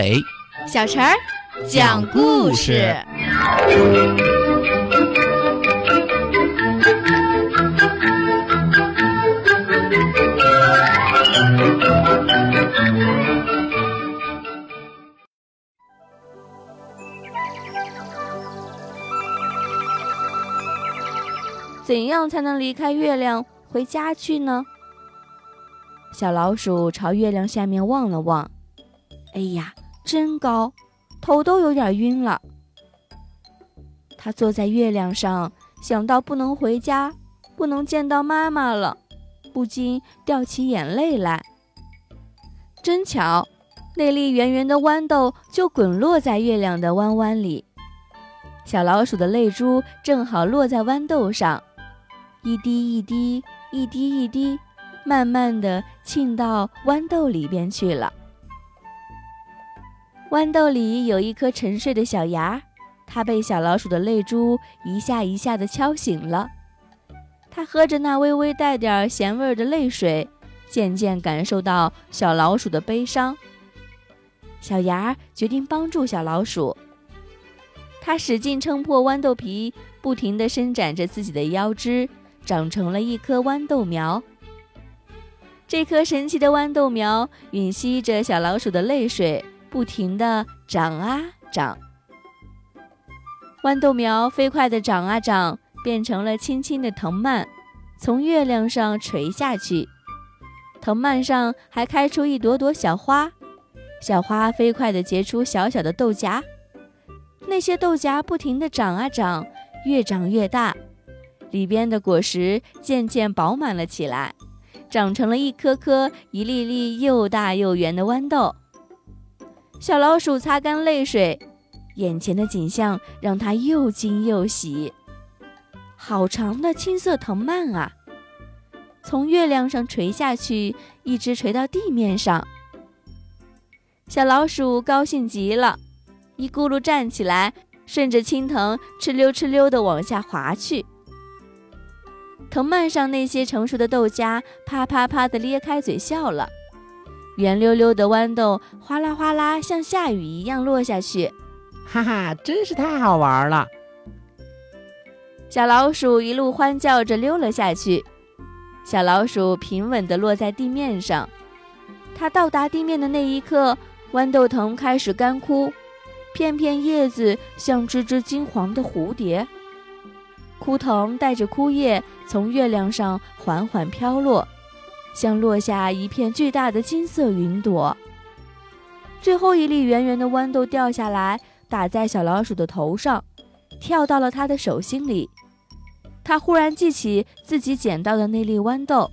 马尾，小陈儿讲故事。怎样才能离开月亮回家去呢？小老鼠朝月亮下面望了望，哎呀，真高，头都有点晕了。它坐在月亮上，想到不能回家，不能见到妈妈了，不禁掉起眼泪来。真巧，那粒圆圆的豌豆就滚落在月亮的弯弯里，小老鼠的泪珠正好落在豌豆上。一滴一滴，一滴一滴，慢慢的沁到豌豆里边去了。豌豆里有一颗沉睡的小芽，它被小老鼠的泪珠一下一下的敲醒了。它喝着那微微带点咸味的泪水，渐渐感受到小老鼠的悲伤。小芽决定帮助小老鼠，它使劲撑破豌豆皮，不停地伸展着自己的腰肢。长成了一棵豌豆苗。这棵神奇的豌豆苗吮吸着小老鼠的泪水，不停地长啊长。豌豆苗飞快地长啊长，变成了青青的藤蔓，从月亮上垂下去。藤蔓上还开出一朵朵小花，小花飞快地结出小小的豆荚。那些豆荚不停地长啊长，越长越大。里边的果实渐渐饱满了起来，长成了一颗颗、一粒粒又大又圆的豌豆。小老鼠擦干泪水，眼前的景象让它又惊又喜。好长的青色藤蔓啊，从月亮上垂下去，一直垂到地面上。小老鼠高兴极了，一咕噜站起来，顺着青藤哧溜哧溜地往下滑去。藤蔓上那些成熟的豆荚啪啪啪地咧开嘴笑了，圆溜溜的豌豆哗啦哗啦像下雨一样落下去，哈哈，真是太好玩了！小老鼠一路欢叫着溜了下去。小老鼠平稳地落在地面上，它到达地面的那一刻，豌豆藤开始干枯，片片叶子像只只金黄的蝴蝶。枯藤带着枯叶从月亮上缓缓飘落，像落下一片巨大的金色云朵。最后一粒圆圆的豌豆掉下来，打在小老鼠的头上，跳到了它的手心里。它忽然记起自己捡到的那粒豌豆。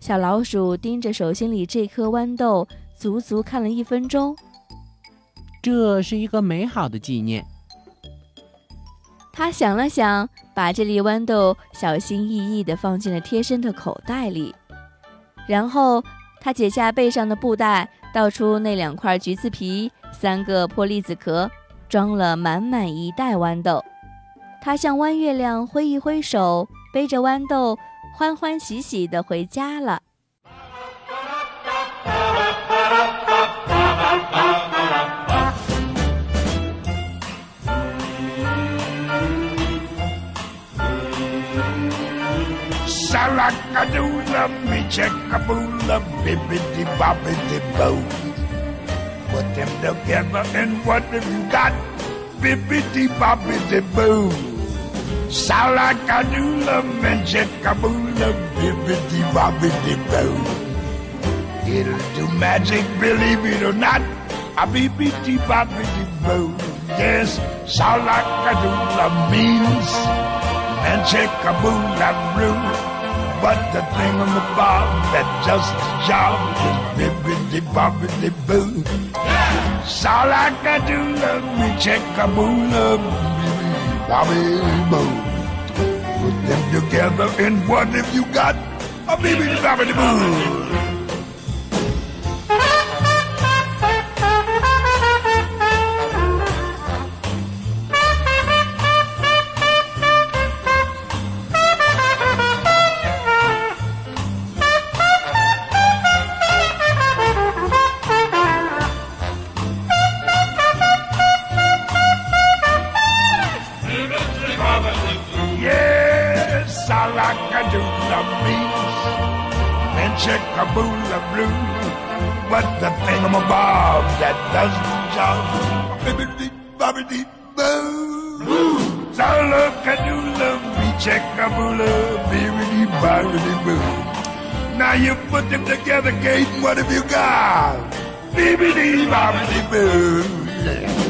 小老鼠盯着手心里这颗豌豆，足足看了一分钟。这是一个美好的纪念。他想了想，把这粒豌豆小心翼翼地放进了贴身的口袋里，然后他解下背上的布袋，倒出那两块橘子皮、三个破栗子壳，装了满满一袋豌豆。他向弯月亮挥一挥手，背着豌豆，欢欢喜喜地回家了。Salakadoola, me checkaboola, bibbidi bobbidi boo. Put them together and what have you got? Bibbidi bobbidi boo. Salakadoola, me checkaboola, bibbidi bobbidi boo. It'll do magic, believe it or not. A bibbidi bobbidi boo. Yes, Salakadoola means and check a boo roo. But the thing on the bob that just job is bibbidi bobbidi boo. Yeah. It's all I can do, love me, check a boo, love me, bobby boo. Put them together and what have you got? A bibbidi bobbidi boo. rock-a-doodle beats and chickaboola blue. But the thingamabob that doesn't jump, bibbidi bobbidi boo. Blues, I rock-a-doodle bee, chickaboola, bibbidi bobbidi boo. Now you put them together, Kate, what have you got? Bibbidi bobbidi boo. Yeah.